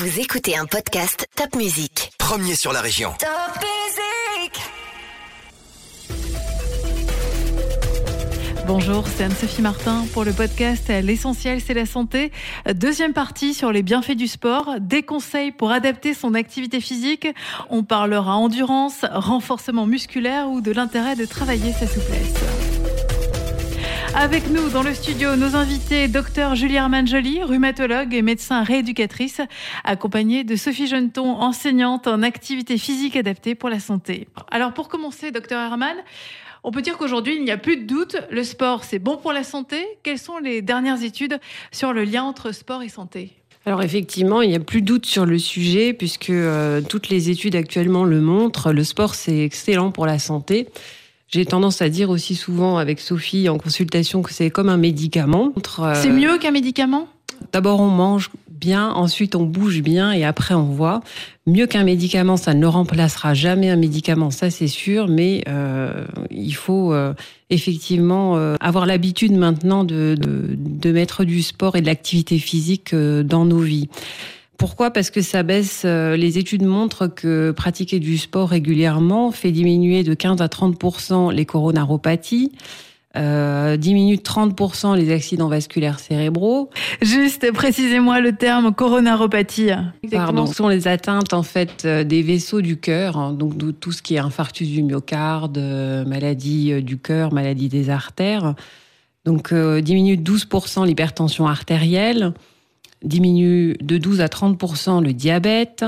Vous écoutez un podcast Top Music. Premier sur la région. Top Music Bonjour, c'est Anne-Sophie Martin pour le podcast L'essentiel, c'est la santé. Deuxième partie sur les bienfaits du sport, des conseils pour adapter son activité physique. On parlera endurance, renforcement musculaire ou de l'intérêt de travailler sa souplesse. Avec nous dans le studio, nos invités, docteur Julie Armanjoli, rhumatologue et médecin rééducatrice, accompagnée de Sophie Jeuneton, enseignante en activité physique adaptée pour la santé. Alors pour commencer, docteur Herman, on peut dire qu'aujourd'hui, il n'y a plus de doute, le sport, c'est bon pour la santé. Quelles sont les dernières études sur le lien entre sport et santé? Alors effectivement, il n'y a plus de doute sur le sujet puisque euh, toutes les études actuellement le montrent. Le sport, c'est excellent pour la santé. J'ai tendance à dire aussi souvent avec Sophie en consultation que c'est comme un médicament. Euh, c'est mieux qu'un médicament? D'abord, on mange bien, ensuite on bouge bien et après on voit. Mieux qu'un médicament, ça ne remplacera jamais un médicament, ça c'est sûr, mais euh, il faut euh, effectivement euh, avoir l'habitude maintenant de, de, de, mettre du sport et de l'activité physique dans nos vies. Pourquoi? Parce que ça baisse. Euh, les études montrent que pratiquer du sport régulièrement fait diminuer de 15 à 30% les coronaropathies. Euh, diminue de 30% les accidents vasculaires cérébraux. Juste, précisez-moi le terme coronaropathie. Pardon, ce sont les atteintes en fait euh, des vaisseaux du cœur, hein, donc tout ce qui est infarctus du myocarde, euh, maladie du cœur, maladie des artères. Donc diminue de 12% l'hypertension artérielle, diminue de 12 à 30 le diabète,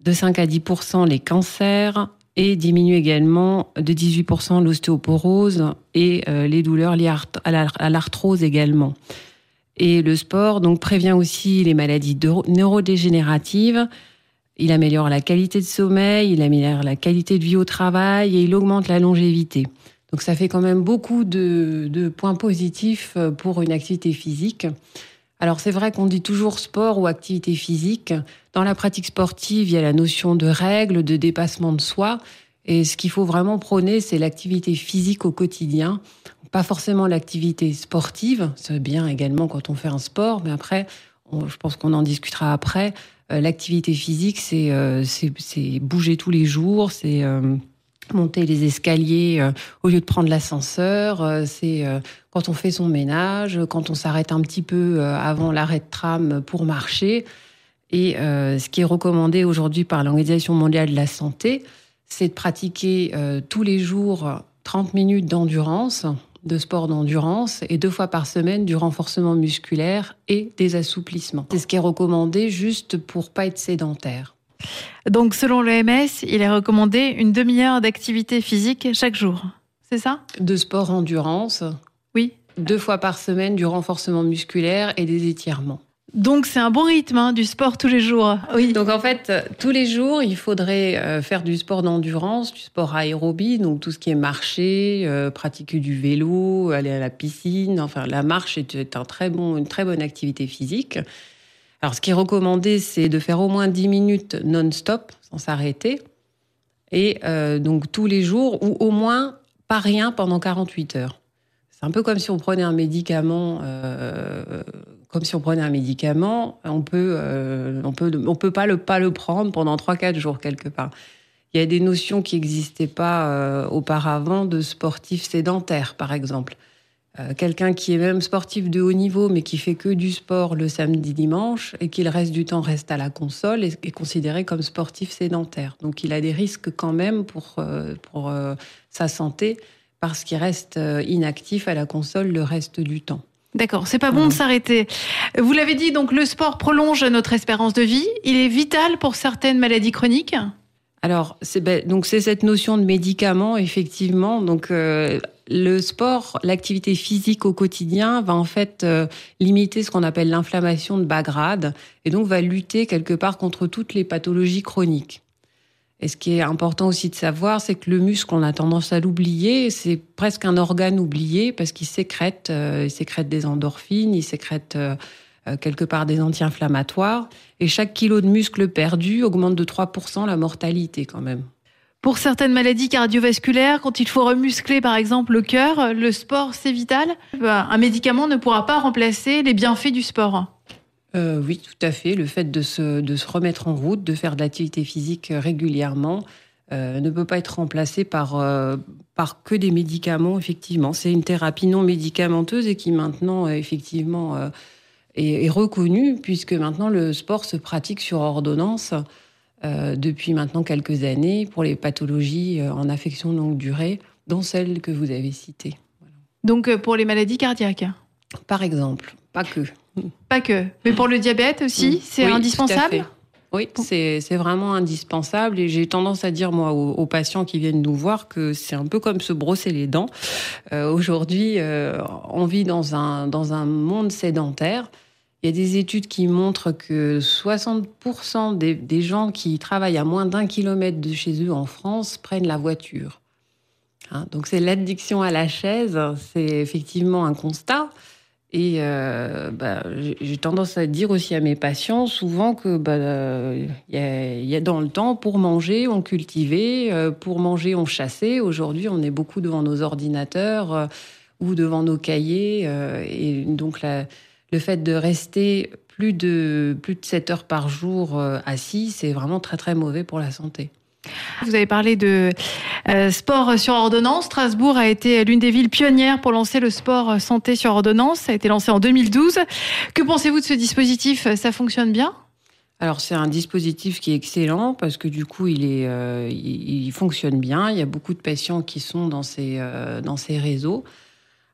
de 5 à 10 les cancers et diminue également de 18% l'ostéoporose et euh, les douleurs liées à l'arthrose également. Et le sport donc prévient aussi les maladies neurodégénératives. Il améliore la qualité de sommeil, il améliore la qualité de vie au travail et il augmente la longévité. Donc ça fait quand même beaucoup de, de points positifs pour une activité physique. Alors c'est vrai qu'on dit toujours sport ou activité physique. Dans la pratique sportive, il y a la notion de règles, de dépassement de soi. Et ce qu'il faut vraiment prôner, c'est l'activité physique au quotidien. Pas forcément l'activité sportive, c'est bien également quand on fait un sport, mais après, je pense qu'on en discutera après. Euh, l'activité physique, euh, c'est bouger tous les jours, c'est euh, monter les escaliers euh, au lieu de prendre l'ascenseur. Euh, c'est euh, quand on fait son ménage, quand on s'arrête un petit peu avant l'arrêt de tram pour marcher. Et ce qui est recommandé aujourd'hui par l'Organisation mondiale de la santé, c'est de pratiquer tous les jours 30 minutes d'endurance, de sport d'endurance, et deux fois par semaine du renforcement musculaire et des assouplissements. C'est ce qui est recommandé juste pour pas être sédentaire. Donc, selon l'OMS, il est recommandé une demi-heure d'activité physique chaque jour. C'est ça? De sport endurance. Oui. Deux fois par semaine, du renforcement musculaire et des étirements. Donc c'est un bon rythme, hein, du sport tous les jours. Oui. Donc en fait, tous les jours, il faudrait euh, faire du sport d'endurance, du sport aérobie, donc tout ce qui est marcher, euh, pratiquer du vélo, aller à la piscine. Enfin, la marche est un très bon, une très bonne activité physique. Alors, ce qui est recommandé, c'est de faire au moins 10 minutes non-stop, sans s'arrêter. Et euh, donc tous les jours, ou au moins pas rien pendant 48 heures. C'est un peu comme si on prenait un médicament. Euh, comme si on prenait un médicament, on peut, euh, on peut, on peut pas le pas le prendre pendant 3-4 jours quelque part. Il y a des notions qui n'existaient pas auparavant de sportifs sédentaires, par exemple. Euh, quelqu'un qui est même sportif de haut niveau, mais qui fait que du sport le samedi, dimanche, et qui le reste du temps reste à la console, est, considéré comme sportif sédentaire. Donc il a des risques quand même pour, euh, pour euh, sa santé, parce qu'il reste inactif à la console le reste du temps. D'accord, c'est pas bon de s'arrêter. Vous l'avez dit, donc le sport prolonge notre espérance de vie. Il est vital pour certaines maladies chroniques? Alors, c'est ben, donc c'est cette notion de médicament, effectivement. Donc, euh, le sport, l'activité physique au quotidien va en fait euh, limiter ce qu'on appelle l'inflammation de bas grade et donc va lutter quelque part contre toutes les pathologies chroniques. Et ce qui est important aussi de savoir, c'est que le muscle, on a tendance à l'oublier, c'est presque un organe oublié parce qu'il sécrète, euh, des endorphines, il sécrète euh, quelque part des anti-inflammatoires. Et chaque kilo de muscle perdu augmente de 3% la mortalité quand même. Pour certaines maladies cardiovasculaires, quand il faut remuscler par exemple le cœur, le sport c'est vital. Un médicament ne pourra pas remplacer les bienfaits du sport. Euh, oui, tout à fait. Le fait de se, de se remettre en route, de faire de l'activité physique régulièrement, euh, ne peut pas être remplacé par, euh, par que des médicaments, effectivement. C'est une thérapie non médicamenteuse et qui maintenant, effectivement, est, reconnue, puisque maintenant le sport se pratique sur ordonnance depuis maintenant quelques années pour les pathologies en affection longue durée, dont celles que vous avez citées. Donc pour les maladies cardiaques Par exemple, pas que. Pas que. Mais pour le diabète aussi, c'est indispensable oui, c'est vraiment indispensable et j'ai tendance à dire moi aux, patients qui viennent nous voir que c'est un peu comme se brosser les dents. Euh, Aujourd'hui, euh, on vit dans un, dans un monde sédentaire. Il y a des études qui montrent que 60% des, gens qui travaillent à moins d'un kilomètre de chez eux en France prennent la voiture. Hein, donc c'est l'addiction à la chaise, c'est effectivement un constat. Et euh, bah, j'ai tendance à dire aussi à mes patients souvent que bah, y, a, dans le temps pour manger on cultivait, euh, pour manger on chassait. Aujourd'hui on est beaucoup devant nos ordinateurs euh, ou devant nos cahiers et donc la, le fait de rester plus de plus de 7 heures par jour assis, c'est vraiment très très mauvais pour la santé. Vous avez parlé de euh, sport sur ordonnance. Strasbourg a été l'une des villes pionnières pour lancer le sport santé sur ordonnance. Ça a été lancé en 2012. Que pensez-vous de ce dispositif? Ça fonctionne bien? Alors c'est un dispositif qui est excellent parce que du coup il est euh, il, fonctionne bien. Il y a beaucoup de patients qui sont dans ces euh, dans ces réseaux.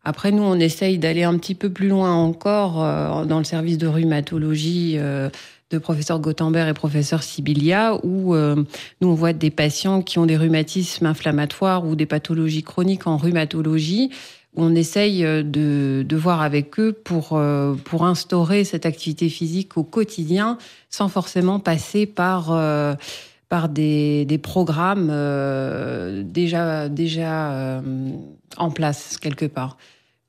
Après nous on essaye d'aller un petit peu plus loin encore euh, dans le service de rhumatologie euh, de professeur Gothenberg et professeur Sibilia, où euh, nous on voit des patients qui ont des rhumatismes inflammatoires ou des pathologies chroniques en rhumatologie, où on essaye de, de voir avec eux pour, pour instaurer cette activité physique au quotidien, sans forcément passer par par des, des programmes déjà déjà en place quelque part.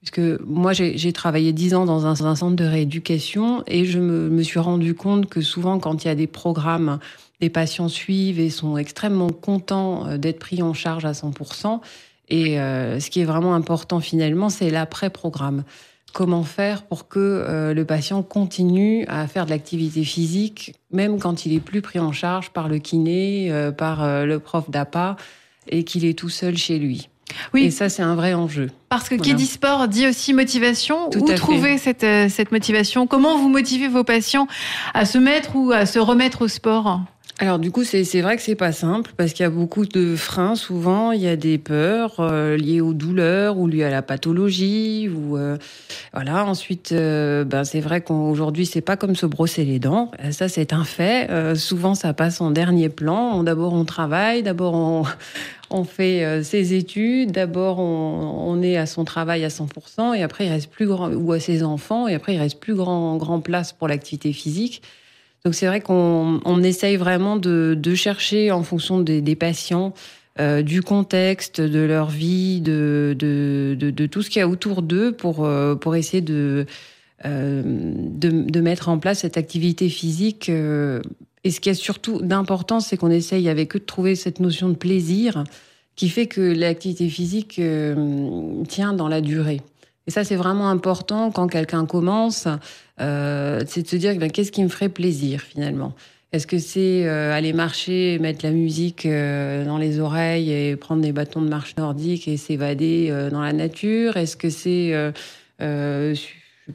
Puisque moi, j'ai travaillé dix ans dans un, centre de rééducation et je me, me, suis rendu compte que souvent, quand il y a des programmes, les patients suivent et sont extrêmement contents euh, d'être pris en charge à 100%. Et euh, ce qui est vraiment important finalement, c'est l'après-programme. Comment faire pour que euh, le patient continue à faire de l'activité physique, même quand il est plus pris en charge par le kiné, euh, par euh, le prof d'APA, et qu'il est tout seul chez lui? Oui. Et ça, c'est un vrai enjeu. Parce que voilà. qui dit sport dit aussi motivation. Tout Où trouver cette, euh, cette motivation? Comment vous motivez vos patients à se mettre ou à se remettre au sport? Alors du coup, c'est vrai que c'est pas simple parce qu'il y a beaucoup de freins. Souvent, il y a des peurs euh, liées aux douleurs ou liées à la pathologie ou euh, voilà. Ensuite, euh, ben c'est vrai qu'aujourd'hui, c'est pas comme se brosser les dents. Ça, c'est un fait. Euh, souvent, ça passe en dernier plan. D'abord, on travaille. D'abord, on on fait euh, ses études. D'abord, on, on, est à son travail à 100%, et après, il reste plus grand ou à ses enfants, et après, il reste plus grand grand place pour l'activité physique. Donc c'est vrai qu'on on essaye vraiment de, de, chercher en fonction des, des patients, euh, du contexte, de leur vie, de, de, de tout ce qu'il y a autour d'eux pour, euh, pour essayer de, euh, de, mettre en place cette activité physique. Et ce qui est surtout d'important, c'est qu'on essaye avec eux de trouver cette notion de plaisir qui fait que l'activité physique tient dans la durée. Et ça, c'est vraiment important quand quelqu'un commence, euh, c'est de se dire ben, qu'est-ce qui me ferait plaisir finalement? Est-ce que c'est euh, aller marcher, mettre la musique euh, dans les oreilles et prendre des bâtons de marche nordique et s'évader dans la nature? Est-ce que c'est,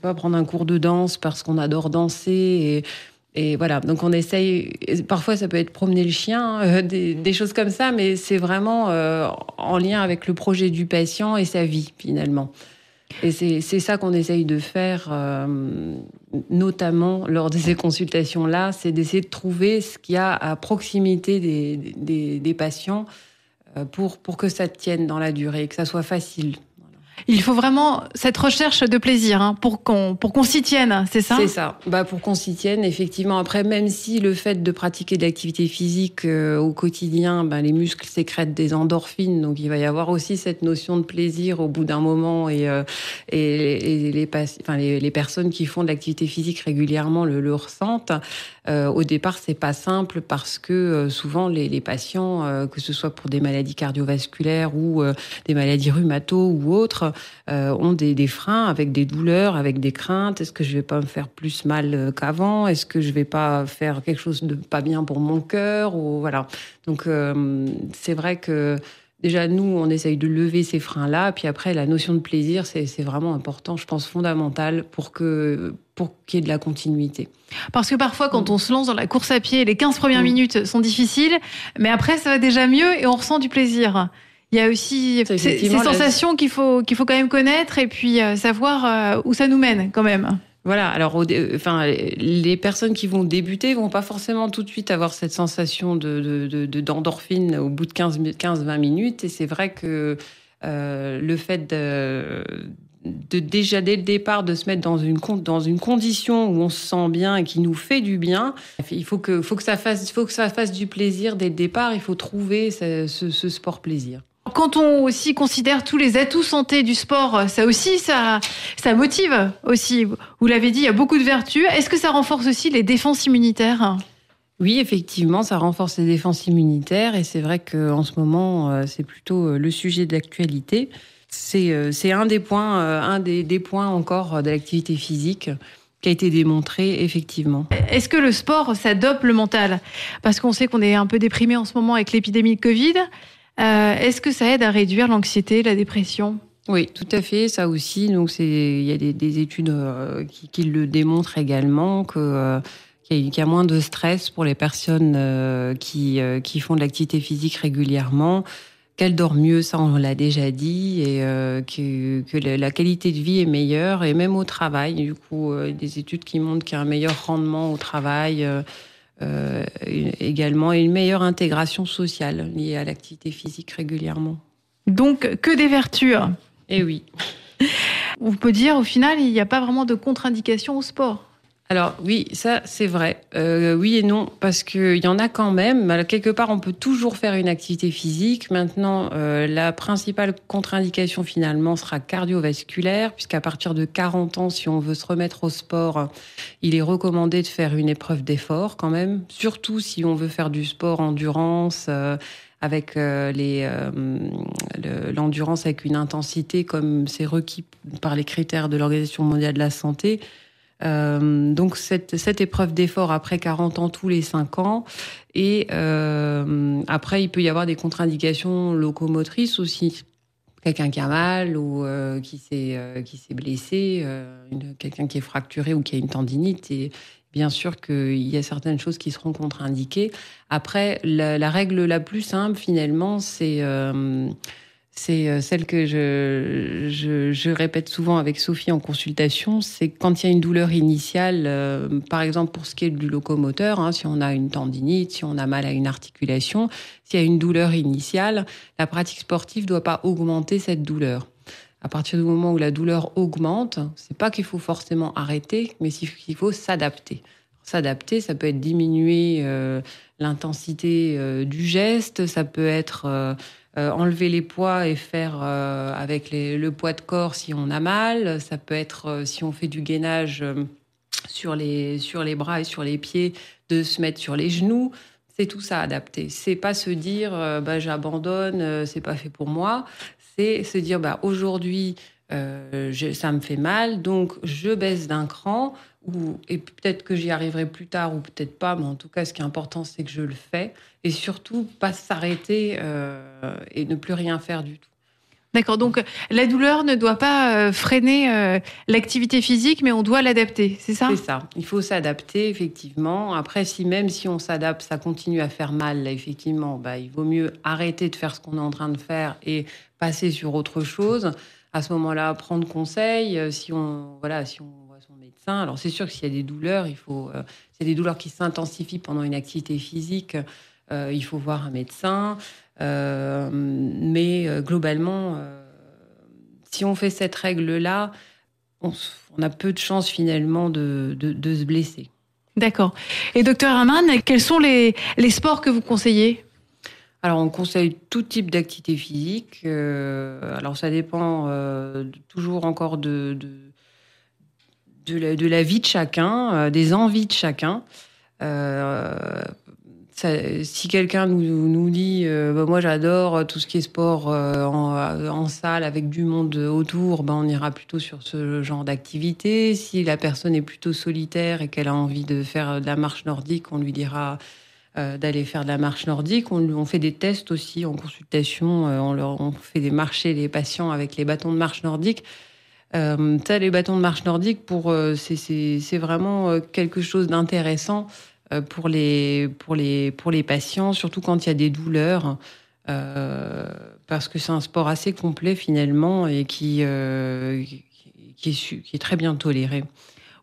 pas, prendre un cours de danse parce qu'on adore danser et voilà, donc on essaye. Parfois, ça peut être promener le chien, euh, des, choses comme ça, mais c'est vraiment en lien avec le projet du patient et sa vie finalement. Et c'est ça qu'on essaye de faire, euh, notamment lors de ces consultations-là, c'est d'essayer de trouver ce qu'il y a à proximité des, des, patients euh, pour, pour que ça tienne dans la durée, que ça soit facile. Il faut vraiment cette recherche de plaisir hein, pour qu'on pour qu'on s'y tienne, c'est ça? C'est ça. Bah pour qu'on s'y tienne, effectivement. Après, même si le fait de pratiquer de l'activité physique euh, au quotidien, bah, les muscles sécrètent des endorphines, donc il va y avoir aussi cette notion de plaisir au bout d'un moment. Et, euh, et, les, les, les, personnes qui font de l'activité physique régulièrement le, le ressentent. Euh, au départ, c'est pas simple parce que euh, souvent les, les patients, euh, que ce soit pour des maladies cardiovasculaires ou des maladies rhumato ou autres, ont des, des, freins avec des douleurs, avec des craintes. Est-ce que je vais pas me faire plus mal qu'avant? Est-ce que je vais pas faire quelque chose de pas bien pour mon cœur ou voilà. Donc c'est vrai que déjà, nous, on essaye de lever ces freins-là. Puis après, la notion de plaisir, c'est vraiment important, je pense, fondamental pour que pour qu'il y ait de la continuité. Parce que parfois, quand on se lance dans la course à pied, les 15 premières mm. minutes sont difficiles, mais après, ça va déjà mieux et on ressent du plaisir. Il y a aussi ces, sensations qu'il faut, qu'il faut quand même connaître et puis euh, savoir euh, où ça nous mène quand même. Voilà. Alors, enfin, les personnes qui vont débuter vont pas forcément tout de suite avoir cette sensation de, d'endorphine au bout de 15-20 minutes. Et c'est vrai que euh, le fait de, déjà dès le départ de se mettre dans une, dans une condition où on se sent bien et qui nous fait du bien, il faut que, faut que, ça, fasse, faut que ça fasse du plaisir dès le départ. Il faut trouver ce, ce sport plaisir. Quand on aussi considère tous les atouts santé du sport, ça aussi, ça, ça motive aussi. Vous l'avez dit, il y a beaucoup de vertus. Est-ce que ça renforce aussi les défenses immunitaires? Oui, effectivement, ça renforce les défenses immunitaires et c'est vrai qu'en ce moment, euh, c'est plutôt euh, le sujet d'actualité. C'est euh, un des points, un des, des points encore de l'activité physique qui a été démontré effectivement. Est-ce que le sport, ça dope le mental? Parce qu'on sait qu'on est un peu déprimé en ce moment avec l'épidémie de Covid. Euh, est-ce que ça aide à réduire l'anxiété, la dépression? Oui, tout à fait, ça aussi. Donc, c'est il y a des, études euh, qui, le démontrent également que euh, qu'il y, a moins de stress pour les personnes qui qui font de l'activité physique régulièrement, qu'elles dorment mieux, ça on l'a déjà dit, et que, que la qualité de vie est meilleure et même au travail. Du coup, des études qui montrent qu'il y a un meilleur rendement au travail. Euh, également et une meilleure intégration sociale liée à l'activité physique régulièrement. Donc, que des vertus. Eh oui. On peut dire, au final, il n'y a pas vraiment de contre-indication au sport. Alors oui, ça c'est vrai. Euh, oui et non, parce qu'il y en a quand même. Quelque part, on peut toujours faire une activité physique. Maintenant, euh, la principale contre-indication finalement sera cardiovasculaire, puisqu'à partir de 40 ans, si on veut se remettre au sport, il est recommandé de faire une épreuve d'effort quand même, surtout si on veut faire du sport endurance. Euh, avec les l'endurance avec une intensité comme c'est requis par les critères de l'Organisation mondiale de la santé, euh, donc cette, cette épreuve d'effort après 40 ans tous les 5 ans. Et euh, après, il peut y avoir des contre-indications locomotrices aussi. Quelqu'un qui a mal ou euh, qui s'est qui s'est blessé, quelqu'un qui est fracturé ou qui a une tendinite. Et bien sûr qu'il y a certaines choses qui seront contre-indiquées. Après, la, règle la plus simple finalement, c'est c'est euh, celle que je, répète souvent avec Sophie en consultation, c'est quand il y a une douleur initiale, euh, par exemple pour ce qui est du locomoteur, hein, si on a une tendinite, si on a mal à une articulation, s'il y a une douleur initiale, la pratique sportive ne doit pas augmenter cette douleur. À partir du moment où la douleur augmente, c'est pas qu'il faut forcément arrêter, mais qu'il faut s'adapter. S'adapter, ça peut être diminuer euh, l'intensité du geste, ça peut être euh, enlever les poids et faire euh, avec le poids de corps si on a mal. Ça peut être euh, si on fait du gainage sur les, sur les bras et sur les pieds, de se mettre sur les genoux. C'est tout ça adapté. C'est pas se dire bah, j'abandonne, c'est pas fait pour moi. C'est se dire bah, aujourd'hui ça me fait mal, donc je baisse d'un cran ou, et peut-être que j'y arriverai plus tard ou peut-être pas, mais en tout cas, ce qui est important, c'est que je le fais. Et surtout, pas s'arrêter euh, et ne plus rien faire du tout. D'accord, donc la douleur ne doit pas euh, freiner euh, l'activité physique, mais on doit l'adapter, c'est ça? C'est ça, il faut s'adapter, effectivement. Après, si même si on s'adapte, ça continue à faire mal, là, effectivement, bah, il vaut mieux arrêter de faire ce qu'on est en train de faire et passer sur autre chose. À ce moment-là, prendre conseil, si on, voilà, si on alors c'est sûr que s'il y a des douleurs, il faut, euh, c'est des douleurs qui s'intensifient pendant une activité physique, euh, il faut voir un médecin. Euh, mais globalement, si on fait cette règle-là, on, a peu de chances finalement de, se blesser. D'accord. Et docteur Herman, quels sont les, sports que vous conseillez? Alors, on conseille tout type d'activité physique. alors, ça dépend toujours encore de, la, vie de chacun, euh, des envies de chacun. si quelqu'un nous, dit bah, moi j'adore tout ce qui est sport en, en, salle avec du monde autour, bah, on ira plutôt sur ce genre d'activité. Si la personne est plutôt solitaire et qu'elle a envie de faire de la marche nordique, on lui dira euh, d'aller faire de la marche nordique. On, fait des tests aussi en consultation. Euh, on, leur, fait des marchés les patients avec les bâtons de marche nordique. Euh, ça, les bâtons de marche nordique, pour c'est vraiment quelque chose d'intéressant pour les pour les pour les patients, surtout quand il y a des douleurs, parce que c'est un sport assez complet finalement et qui qui est très bien toléré.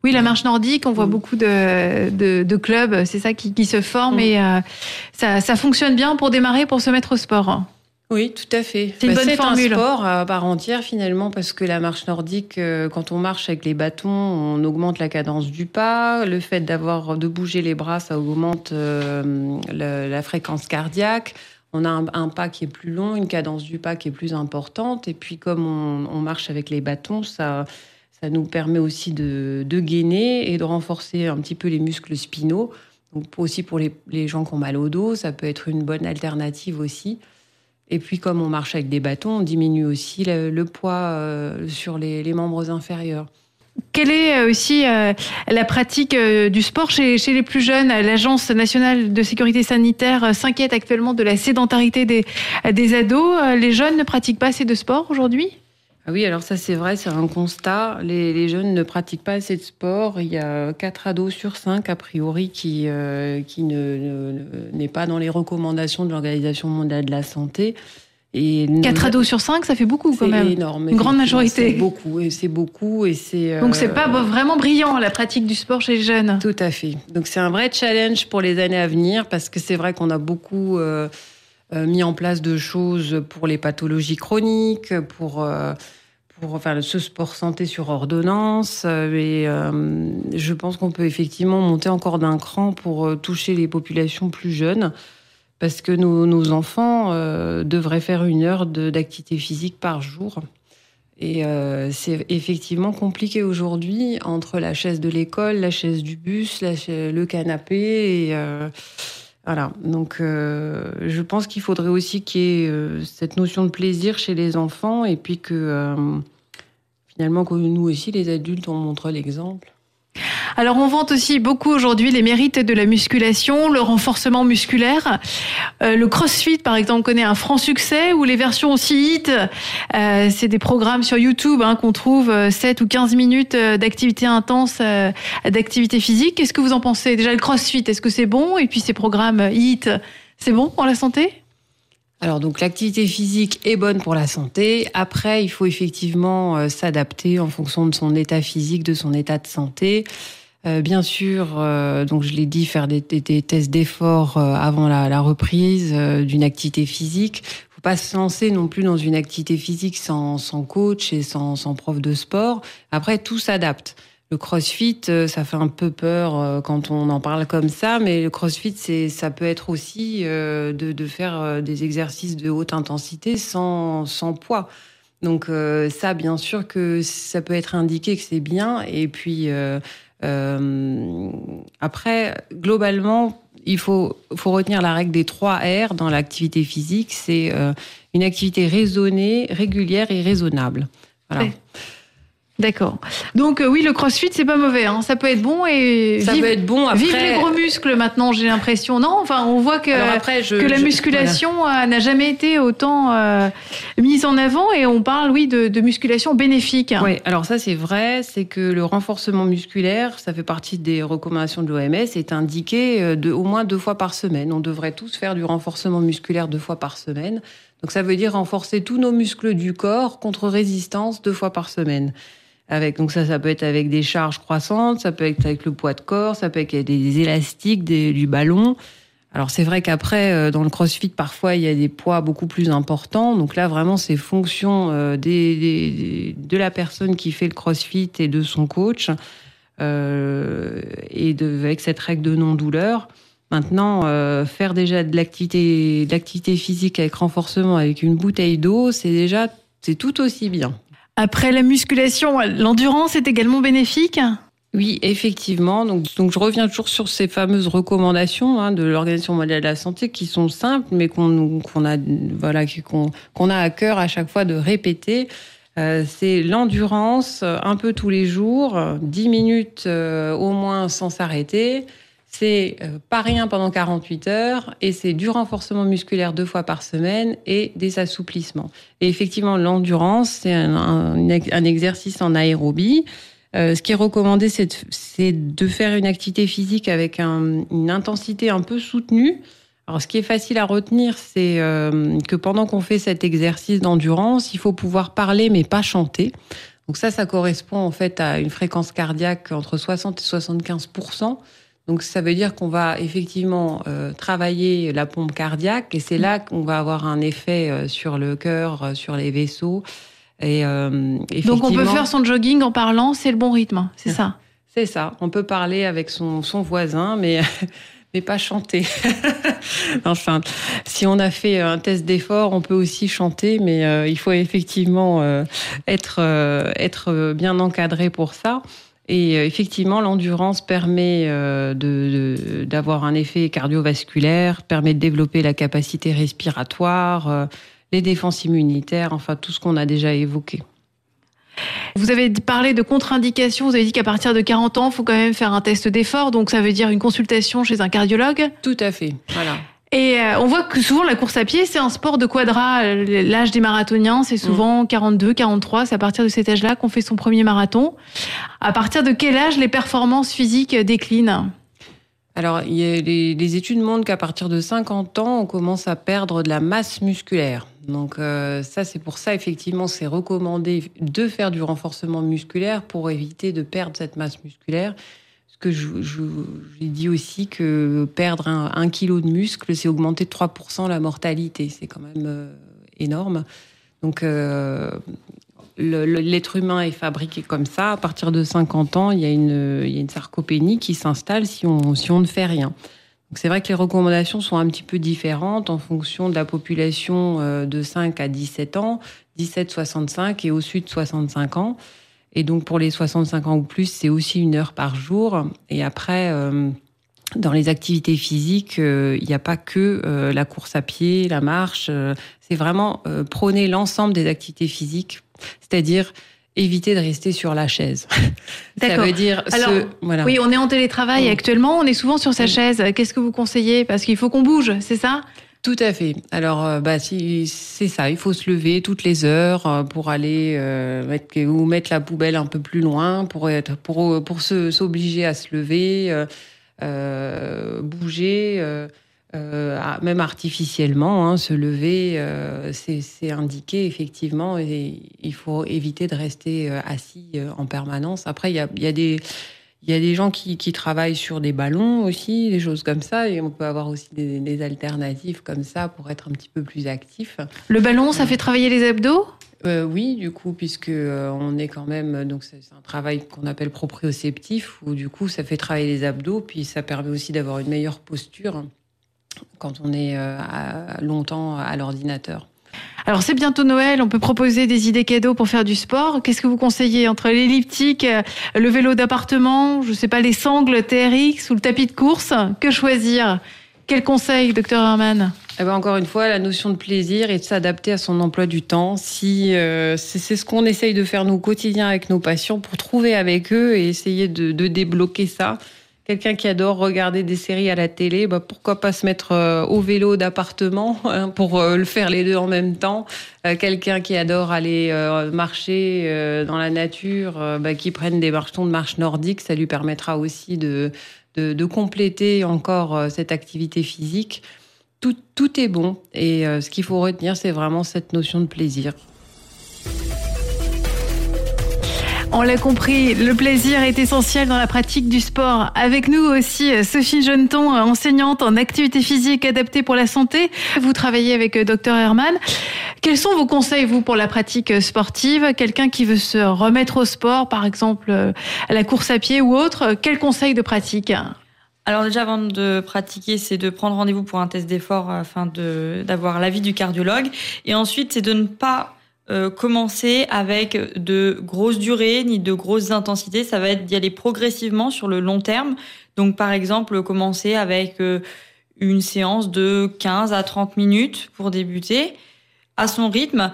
Oui, la marche nordique, on voit mm. beaucoup de, de, de clubs, c'est ça qui, qui, se forment mm. et euh, ça, ça, fonctionne bien pour démarrer, pour se mettre au sport. Oui, tout à fait. C'est une bah, bonne formule. un sport à part entière finalement parce que la marche nordique, euh, quand on marche avec les bâtons, on augmente la cadence du pas. Le fait d'avoir de bouger les bras, ça augmente euh, la fréquence cardiaque. On a un, un, pas qui est plus long, une cadence du pas qui est plus importante. Et puis comme on, on marche avec les bâtons, ça ça nous permet aussi de, gainer et de renforcer un petit peu les muscles spinaux. Aussi pour les, gens qui ont mal au dos, ça peut être une bonne alternative aussi. Et puis comme on marche avec des bâtons, on diminue aussi le, poids euh, sur les, membres inférieurs. Quelle est euh, aussi euh, la pratique du sport chez, les plus jeunes? L'Agence nationale de sécurité sanitaire s'inquiète actuellement de la sédentarité des, des ados. Les jeunes ne pratiquent pas assez de sport aujourd'hui? Oui, alors ça c'est vrai, c'est un constat. Les, jeunes ne pratiquent pas assez de sport. Il y a 4 ados sur 5 a priori qui, euh, qui ne, n'est pas dans les recommandations de l'Organisation mondiale de la santé. Et 4 ados sur 5, ça fait beaucoup quand même. C'est énorme. Une grande majorité. C'est beaucoup, et c'est beaucoup, et c'est. Donc c'est pas euh, vraiment brillant la pratique du sport chez les jeunes. Tout à fait. Donc c'est un vrai challenge pour les années à venir parce que c'est vrai qu'on a beaucoup. Euh, euh, mis en place de choses pour les pathologies chroniques, pour, euh, pour enfin, ce sport santé sur ordonnance. Euh, et je pense qu'on peut effectivement monter encore d'un cran pour toucher les populations plus jeunes. Parce que nos, nos enfants devraient faire une heure d'activité physique par jour. Et c'est effectivement compliqué aujourd'hui entre la chaise de l'école, la chaise du bus, le canapé. Et, voilà, donc euh, je pense qu'il faudrait aussi qu'il y ait euh, cette notion de plaisir chez les enfants et puis que euh, finalement que nous aussi, les adultes, on montre l'exemple. Alors on vante aussi beaucoup aujourd'hui les mérites de la musculation, le renforcement musculaire. Euh, le CrossFit par exemple connaît un franc succès ou les versions aussi hit, euh, c'est des programmes sur YouTube hein, qu'on trouve 7 euh, ou 15 minutes d'activité intense, d'activité physique. Qu'est-ce que vous en pensez? Déjà le CrossFit, est-ce que c'est bon? Et puis ces programmes hit, c'est bon pour la santé? Alors donc l'activité physique est bonne pour la santé. Après, il faut effectivement s'adapter en fonction de son état physique, de son état de santé. Euh, bien sûr, euh, donc je l'ai dit, faire des, tests d'effort euh, avant la, reprise d'une activité physique. Faut pas se lancer non plus dans une activité physique sans, coach et sans, prof de sport. Après, tout s'adapte. Le CrossFit, ça fait un peu peur quand on en parle comme ça, mais le CrossFit, c'est, ça peut être aussi de, de, faire des exercices de haute intensité sans, poids. Donc ça, bien sûr que ça peut être indiqué que c'est bien. Et puis euh, après, globalement, il faut, faut retenir la règle des trois R dans l'activité physique. C'est euh, une activité raisonnée, régulière et raisonnable. Voilà. D'accord. Donc euh, oui, le crossfit, c'est pas mauvais. Hein. Ça peut être bon et ça peut être bon. Après... Vive les gros muscles maintenant, j'ai l'impression. Non, enfin, on voit que, que la musculation euh, n'a jamais été autant euh, mise en avant et on parle, oui, de, de musculation bénéfique. Oui, alors ça c'est vrai, c'est que le renforcement musculaire, ça fait partie des recommandations de l'OMS, est indiqué de, au moins deux fois par semaine. On devrait tous faire du renforcement musculaire deux fois par semaine. Donc ça veut dire renforcer tous nos muscles du corps contre résistance deux fois par semaine. Avec, donc ça, ça peut être avec des charges croissantes, ça peut être avec le poids de corps, ça peut être avec des, élastiques, du ballon. Alors c'est vrai qu'après, euh, dans le CrossFit, parfois, il y a des poids beaucoup plus importants. Donc là, vraiment, c'est fonction euh, de la personne qui fait le CrossFit et de son coach, euh, et avec cette règle de non-douleur. Maintenant, faire déjà de l'activité, de l'activité physique avec renforcement, avec une bouteille d'eau, c'est déjà, c'est tout aussi bien. Après la musculation, l'endurance est également bénéfique Oui, effectivement. Donc, donc je reviens toujours sur ces fameuses recommandations hein, de l'Organisation mondiale de la santé qui sont simples, mais qu'on a voilà qu'on a à cœur à chaque fois de répéter. Euh, c'est l'endurance un peu tous les jours, 10 minutes euh, au moins sans s'arrêter. C'est euh, pas rien pendant 48 heures et c'est du renforcement musculaire deux fois par semaine et des assouplissements. Et effectivement, l'endurance, c'est un, exercice en aérobie. Euh, ce qui est recommandé, c'est de, faire une activité physique avec un, une intensité un peu soutenue. Alors, ce qui est facile à retenir, c'est euh, que pendant qu'on fait cet exercice d'endurance, il faut pouvoir parler mais pas chanter. Donc ça, ça correspond en fait à une fréquence cardiaque entre 60 et 75 donc ça veut dire qu'on va effectivement euh, travailler la pompe cardiaque et c'est là qu'on va avoir un effet euh, sur le cœur, euh, sur les vaisseaux. Et euh, Donc on peut faire son jogging en parlant, c'est le bon rythme, c'est ça? C'est ça. On peut parler avec son, son voisin, mais mais pas chanter. enfin, si on a fait un test d'effort, on peut aussi chanter, mais euh, il faut effectivement euh, être être bien encadré pour ça. Et euh, effectivement, l'endurance permet euh, de, d'avoir un effet cardiovasculaire, permet de développer la capacité respiratoire, euh, les défenses immunitaires, enfin tout ce qu'on a déjà évoqué. Vous avez parlé de contre-indications, vous avez dit qu'à partir de 40 ans, il faut quand même faire un test d'effort, donc ça veut dire une consultation chez un cardiologue? Tout à fait, voilà. Et euh, on voit que souvent la course à pied, c'est un sport de quadra. L'âge des marathoniens, c'est souvent 42, 43. C'est à partir de cet âge-là qu'on fait son premier marathon. À partir de quel âge les performances physiques déclinent? Alors, il y a les, les, études montrent qu'à partir de 50 ans, on commence à perdre de la masse musculaire. Donc euh, ça, c'est pour ça, effectivement, c'est recommandé de faire du renforcement musculaire pour éviter de perdre cette masse musculaire que je, j'ai dit aussi que perdre un, kilo de muscle, c'est augmenter de 3% la mortalité. C'est quand même euh, énorme. Donc, euh, l'être humain est fabriqué comme ça. À partir de 50 ans, il y a une, sarcopénie qui s'installe si on, si on ne fait rien. C'est vrai que les recommandations sont un petit peu différentes en fonction de la population euh, de 5 à 17 ans, 17-65 et au-dessus de 65 ans. Et donc pour les 65 ans ou plus, c'est aussi une heure par jour. Et après, euh, dans les activités physiques, euh, il n'y a pas que euh, la course à pied, la marche. c'est vraiment prôner l'ensemble des activités physiques, c'est-à-dire éviter de rester sur la chaise. Ça veut dire Alors, voilà. Oui, on est en télétravail actuellement, on est souvent sur sa chaise. Qu'est-ce que vous conseillez? Parce qu'il faut qu'on bouge, c'est ça? Tout à fait. Alors, euh, bah, c'est ça. Il faut se lever toutes les heures euh, pour aller euh, ou mettre la poubelle un peu plus loin pour être, pour, pour se, s'obliger à se lever, euh, bouger, même artificiellement, hein, se lever. c'est, c'est indiqué effectivement, et il faut éviter de rester assis en permanence. Après, il y a, y a des il y a des gens qui, qui, travaillent sur des ballons aussi, des choses comme ça, et on peut avoir aussi des, des, alternatives comme ça pour être un petit peu plus actif. Le ballon, ça fait travailler les abdos? Euh, Oui, du coup, puisque euh, on est quand même donc c'est un travail qu'on appelle proprioceptif, où du coup ça fait travailler les abdos, puis ça permet aussi d'avoir une meilleure posture quand on est euh, à, longtemps à l'ordinateur. Alors c'est bientôt Noël, on peut proposer des idées cadeaux pour faire du sport. Qu'est-ce que vous conseillez entre l'elliptique, euh, le vélo d'appartement, je sais pas les sangles TRX ou le tapis de course? Que choisir? Quel conseil, docteur Herman eh ben encore une fois, la notion de plaisir et de s'adapter à son emploi du temps. Si euh, c'est ce qu'on essaye de faire nous quotidien avec nos patients pour trouver avec eux et essayer de débloquer ça quelqu'un qui adore regarder des séries à la télé, bah pourquoi pas se mettre euh, au vélo d'appartement hein, pour euh, le faire les deux en même temps. Euh, quelqu'un qui adore aller marcher dans la nature, bah, qui prenne des marchetons de marche nordique, ça lui permettra aussi de, de, de compléter encore cette activité physique. Tout, tout est bon et ce qu'il faut retenir, c'est vraiment cette notion de plaisir. On l'a compris, le plaisir est essentiel dans la pratique du sport. Avec nous aussi Sophie Jeuneton, enseignante en activité physique adaptée pour la santé. Vous travaillez avec euh, Dr Herman. Quels sont vos conseils, vous, pour la pratique sportive? Quelqu'un qui veut se remettre au sport, par exemple euh, à la course à pied ou autre, quels conseils de pratique? Alors déjà avant de pratiquer, c'est de prendre rendez-vous pour un test d'effort afin d'avoir l'avis du cardiologue et ensuite c'est de ne pas euh, commencer avec de grosses durées ni de grosses intensités. Ça va être d'y aller progressivement sur le long terme. Donc, par exemple, commencer avec euh, une séance de 15 à 30 minutes pour débuter, à son rythme,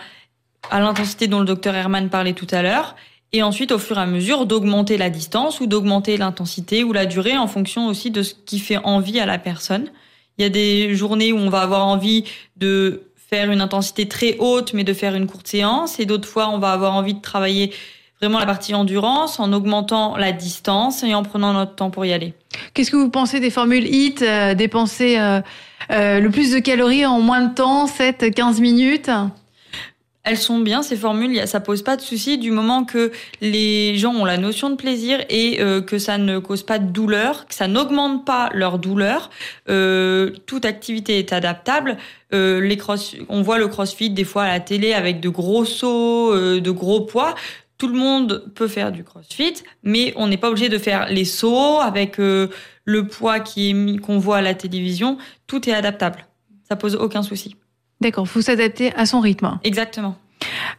à l'intensité dont le docteur Herman parlait tout à l'heure. Et ensuite, au fur et à mesure, d'augmenter la distance ou d'augmenter l'intensité ou la durée en fonction aussi de ce qui fait envie à la personne. Il y a des journées où on va avoir envie de faire une intensité très haute, mais de faire une courte séance. Et d'autres fois, on va avoir envie de travailler vraiment la partie endurance en augmentant la distance et en prenant notre temps pour y aller. Qu'est-ce que vous pensez des formules HIT, euh, dépenser euh, euh, le plus de calories en moins de temps, 7-15 minutes? Elles sont bien ces formules, ça pose pas de souci du moment que les gens ont la notion de plaisir et euh, que ça ne cause pas de douleur, que ça n'augmente pas leur douleur. Euh, toute activité est adaptable. Euh, on voit le CrossFit des fois à la télé avec de gros sauts, de gros poids. Tout le monde peut faire du CrossFit, mais on n'est pas obligé de faire les sauts avec le poids qui est mis qu'on voit à la télévision. Tout est adaptable. Ça pose aucun souci. D'accord, faut s'adapter à son rythme. Exactement.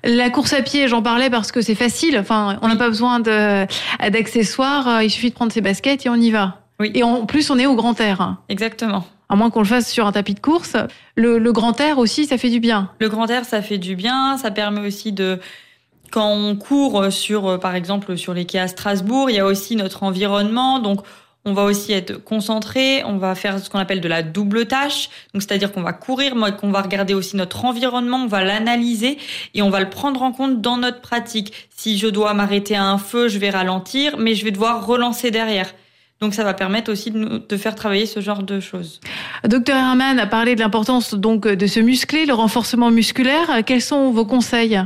La course à pied, j'en parlais parce que c'est facile. Enfin, on n'a pas besoin de d'accessoires. Il suffit de prendre ses baskets et on y va. Oui. Et en plus, on est au grand air. Exactement. À moins qu'on le fasse sur un tapis de course. Le, le grand air aussi, ça fait du bien. Le grand air, ça fait du bien. Ça permet aussi de quand on court sur, par exemple, sur les quais à Strasbourg, il y a aussi notre environnement. Donc, on va aussi être concentré, on va faire ce qu'on appelle de la double tâche. Donc c'est-à-dire qu'on va courir, mais qu'on va regarder aussi notre environnement, on va l'analyser et on va le prendre en compte dans notre pratique. Si je dois m'arrêter à un feu, je vais ralentir, mais je vais devoir relancer derrière. Donc ça va permettre aussi de, nous, de faire travailler ce genre de choses. Docteur Herman a parlé de l'importance donc de se muscler, le renforcement musculaire. Quels sont vos conseils?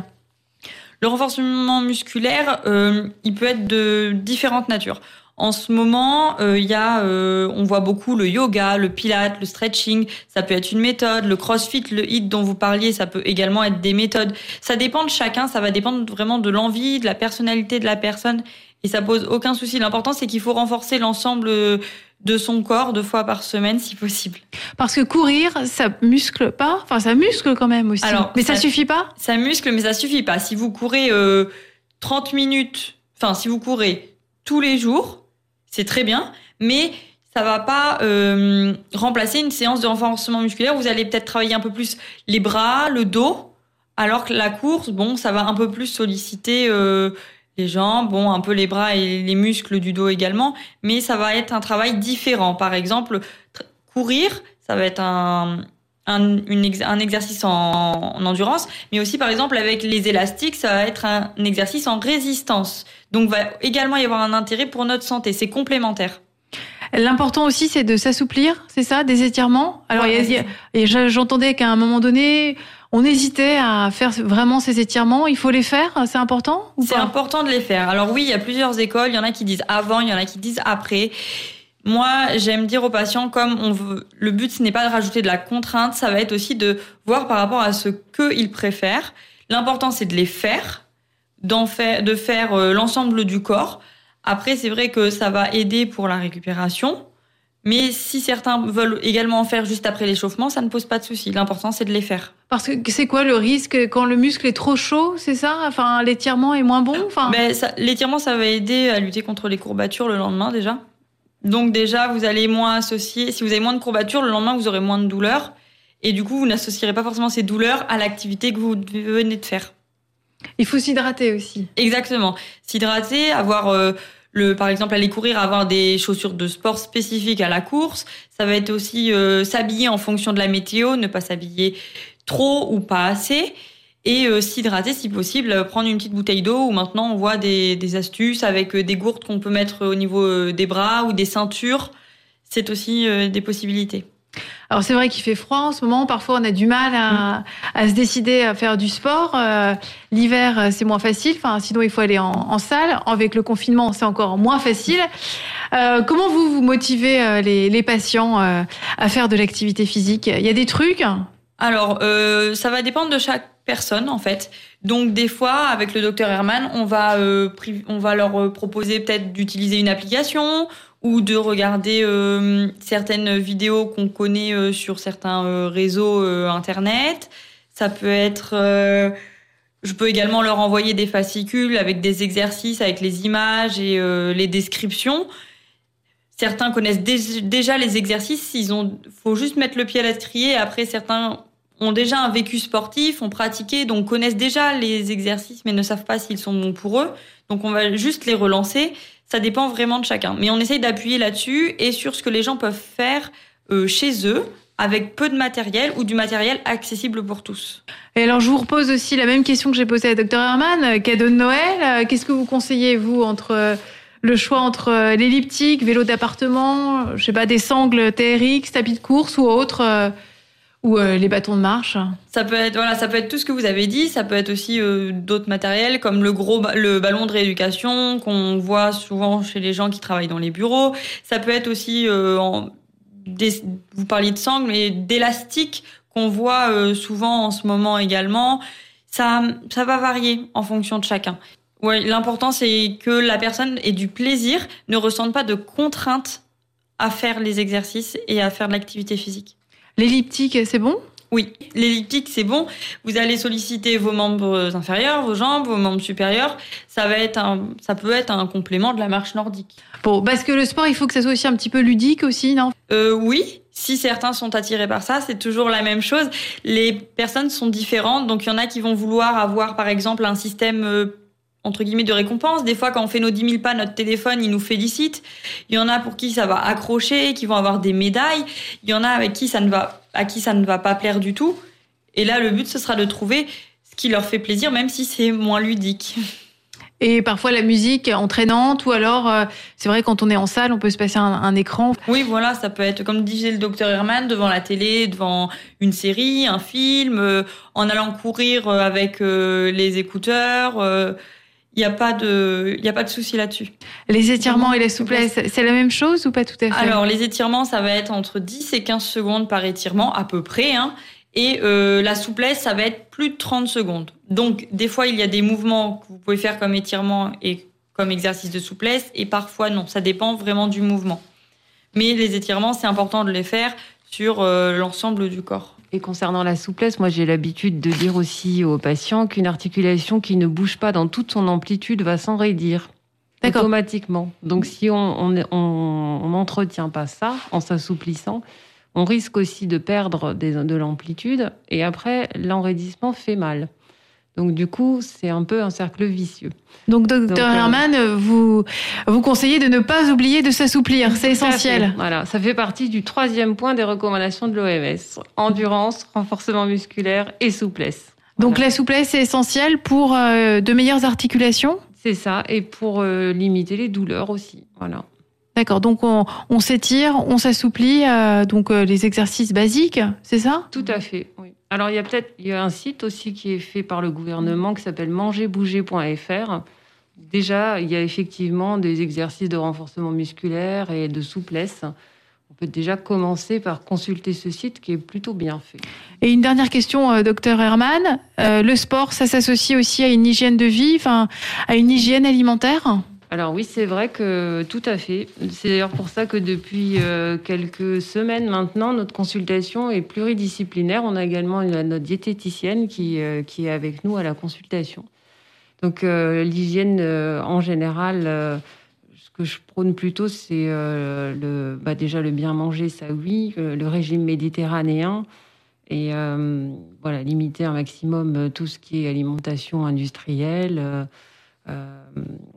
Le renforcement musculaire, euh, il peut être de différentes natures. En ce moment, il euh, y a, euh, on voit beaucoup le yoga, le pilate, le stretching. Ça peut être une méthode. Le crossfit, le hit dont vous parliez, ça peut également être des méthodes. Ça dépend de chacun. Ça va dépendre vraiment de l'envie, de la personnalité de la personne. Et ça pose aucun souci. L'important, c'est qu'il faut renforcer l'ensemble de son corps deux fois par semaine, si possible. Parce que courir, ça muscle pas? Enfin, ça muscle quand même aussi. Alors, mais ça, ça suffit pas? Ça muscle, mais ça suffit pas. Si vous courez euh, 30 minutes, enfin, si vous courez tous les jours c'est très bien, mais ça va pas euh, remplacer une séance de renforcement musculaire. Vous allez peut-être travailler un peu plus les bras, le dos, alors que la course, bon, ça va un peu plus solliciter euh, les jambes, bon, un peu les bras et les muscles du dos également, mais ça va être un travail différent. Par exemple, courir, ça va être un, un, une, un exercice en, en, endurance, mais aussi par exemple avec les élastiques, ça va être un exercice en résistance. Donc va également y avoir un intérêt pour notre santé, c'est complémentaire. L'important aussi, c'est de s'assouplir, c'est ça, des étirements? Alors, ouais, et j'entendais qu'à un moment donné, on hésitait à faire vraiment ces étirements. Il faut les faire, c'est important C'est important de les faire. Alors oui, il y a plusieurs écoles. Il y en a qui disent avant, il y en a qui disent après. Moi, j'aime dire aux patients, comme on veut, le but ce n'est pas de rajouter de la contrainte, ça va être aussi de voir par rapport à ce qu'ils préfèrent. L'important c'est de les faire, faire, de faire euh, l'ensemble du corps. Après, c'est vrai que ça va aider pour la récupération, mais si certains veulent également en faire juste après l'échauffement, ça ne pose pas de souci. L'important c'est de les faire. Parce que c'est quoi le risque quand le muscle est trop chaud, c'est ça? Enfin, l'étirement est moins bon. Enfin, ben, l'étirement ça va aider à lutter contre les courbatures le lendemain déjà. Donc déjà, vous allez moins associer, si vous avez moins de courbatures, le lendemain, vous aurez moins de douleurs. Et du coup, vous n'associerez pas forcément ces douleurs à l'activité que vous venez de faire. Il faut s'hydrater aussi. Exactement. S'hydrater, avoir euh, le, par exemple, aller courir, avoir des chaussures de sport spécifiques à la course. Ça va être aussi euh, s'habiller en fonction de la météo, ne pas s'habiller trop ou pas assez et euh, s'hydrater si possible, prendre une petite bouteille d'eau ou maintenant on voit des, des astuces avec euh, des gourdes qu'on peut mettre au niveau euh, des bras ou des ceintures. C'est aussi euh, des possibilités. Alors c'est vrai qu'il fait froid en ce moment, parfois on a du mal à, à se décider à faire du sport. Euh, L'hiver c'est moins facile, enfin sinon il faut aller en, en salle. Avec le confinement c'est encore moins facile. Euh, comment vous vous motivez les, les patients à faire de l'activité physique? Il y a des trucs? Alors, euh, ça va dépendre de chaque personne en fait. Donc des fois, avec le docteur Herman, on va euh, on va leur proposer peut-être d'utiliser une application ou de regarder euh, certaines vidéos qu'on connaît euh, sur certains euh, réseaux euh, internet. Ça peut être Je peux également leur envoyer des fascicules avec des exercices, avec les images et euh, les descriptions. Certains connaissent dé- déjà les exercices, ils ont, faut juste mettre le pied à l'étrier. Après, certains ont déjà un vécu sportif, ont pratiqué, donc connaissent déjà les exercices, mais ne savent pas s'ils sont bons pour eux. Donc, on va juste les relancer. Ça dépend vraiment de chacun. Mais on essaye d'appuyer là-dessus et sur ce que les gens peuvent faire euh, chez eux, avec peu de matériel ou du matériel accessible pour tous. Et alors, je vous repose aussi la même question que j'ai posée à Dr Herman. Euh, Cadeau de Noël, euh, qu'est-ce que vous conseillez, vous, entre le choix entre l'elliptique, vélo d'appartement, je sais pas, des sangles TRX, tapis de course ou autre, ou euh, les bâtons de marche Ça peut être voilà, ça peut être tout ce que vous avez dit. Ça peut être aussi euh, d'autres matériels comme le gros le ballon de rééducation qu'on voit souvent chez les gens qui travaillent dans les bureaux. Ça peut être aussi euh, des- vous parliez de sangles, mais d'élastique qu'on voit euh, souvent en ce moment également. Ça ça va varier en fonction de chacun. Ouais, l'important c'est que la personne ait du plaisir, ne ressente pas de contraintes à faire les exercices et à faire de l'activité physique. L'elliptique, c'est bon? Oui, l'elliptique, c'est bon. Vous allez solliciter vos membres inférieurs, vos jambes, vos membres supérieurs. Ça va être un, ça peut être un complément de la marche nordique. Bon, parce que le sport, il faut que ça soit aussi un petit peu ludique aussi, non? Euh, oui, si certains sont attirés par ça, c'est toujours la même chose. Les personnes sont différentes, donc il y en a qui vont vouloir avoir, par exemple, un système euh, entre guillemets de récompense. Des fois, quand on fait nos 10 000 pas, notre téléphone, il nous félicite. Il y en a pour qui ça va accrocher, qui vont avoir des médailles. Il y en a avec qui ça ne va, à qui ça ne va pas plaire du tout. Et là, le but, ce sera de trouver ce qui leur fait plaisir, même si c'est moins ludique. Et parfois la musique entraînante, ou alors, euh, c'est vrai, quand on est en salle, on peut se passer un, un écran. Oui, voilà, ça peut être, comme disait le docteur Herman, devant la télé, devant une série, un film, euh, en allant courir euh, avec euh, les écouteurs. Il n'y a pas de, il y a pas de souci là-dessus. Les étirements et la souplesse, c'est la même chose ou pas tout à fait? Alors, les étirements, ça va être entre 10 et 15 secondes par étirement, à peu près. Hein. Et euh, la souplesse, ça va être plus de 30 secondes. Donc, des fois, il y a des mouvements que vous pouvez faire comme étirement et comme exercice de souplesse, et parfois non. Ça dépend vraiment du mouvement. Mais les étirements, c'est important de les faire sur euh, l'ensemble du corps. Et concernant la souplesse, moi j'ai l'habitude de dire aussi aux patients qu'une articulation qui ne bouge pas dans toute son amplitude va s'enraidir automatiquement. Donc si on n'entretient on, on n'entretient pas ça en s'assouplissant, on risque aussi de perdre des- de l'amplitude et après l'enraidissement fait mal. Donc du coup, c'est un peu un cercle vicieux. Donc, docteur euh, Herman, vous, vous conseillez de ne pas oublier de s'assouplir, c'est essentiel. Voilà, ça fait partie du troisième point des recommandations de l'OMS. Endurance, renforcement musculaire et souplesse. Donc Voilà. la souplesse est essentielle pour euh, de meilleures articulations? C'est ça, et pour euh, limiter les douleurs aussi. Voilà. D'accord, donc on, on s'étire, on s'assouplit, donc les exercices basiques, c'est ça? Tout à fait. Oui. Alors il y a peut-être il y a un site aussi qui est fait par le gouvernement qui s'appelle mangerbouger.fr. Déjà, il y a effectivement des exercices de renforcement musculaire et de souplesse. On peut déjà commencer par consulter ce site qui est plutôt bien fait. Et une dernière question, euh, docteur Herman. Euh, le sport, ça s'associe aussi à une hygiène de vie, enfin, à une hygiène alimentaire? Alors oui, c'est vrai que tout à fait. C'est d'ailleurs pour ça que depuis euh, quelques semaines maintenant, notre consultation est pluridisciplinaire. On a également une- notre diététicienne qui, euh, qui est avec nous à la consultation. Donc euh, l'hygiène en général, ce que je prône plutôt, c'est le, bah, déjà le bien manger, ça oui, le régime méditerranéen. Et voilà, limiter un maximum tout ce qui est alimentation industrielle. Euh,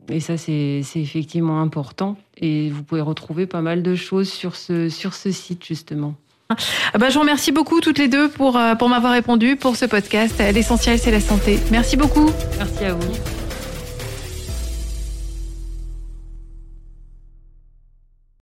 et ça, c'est effectivement important. Et vous pouvez retrouver pas mal de choses sur ce, sur ce site, justement. Bah, Je vous remercie beaucoup toutes les deux pour, euh, pour m'avoir répondu pour ce podcast. L'essentiel, c'est la santé. Merci beaucoup. Merci à vous.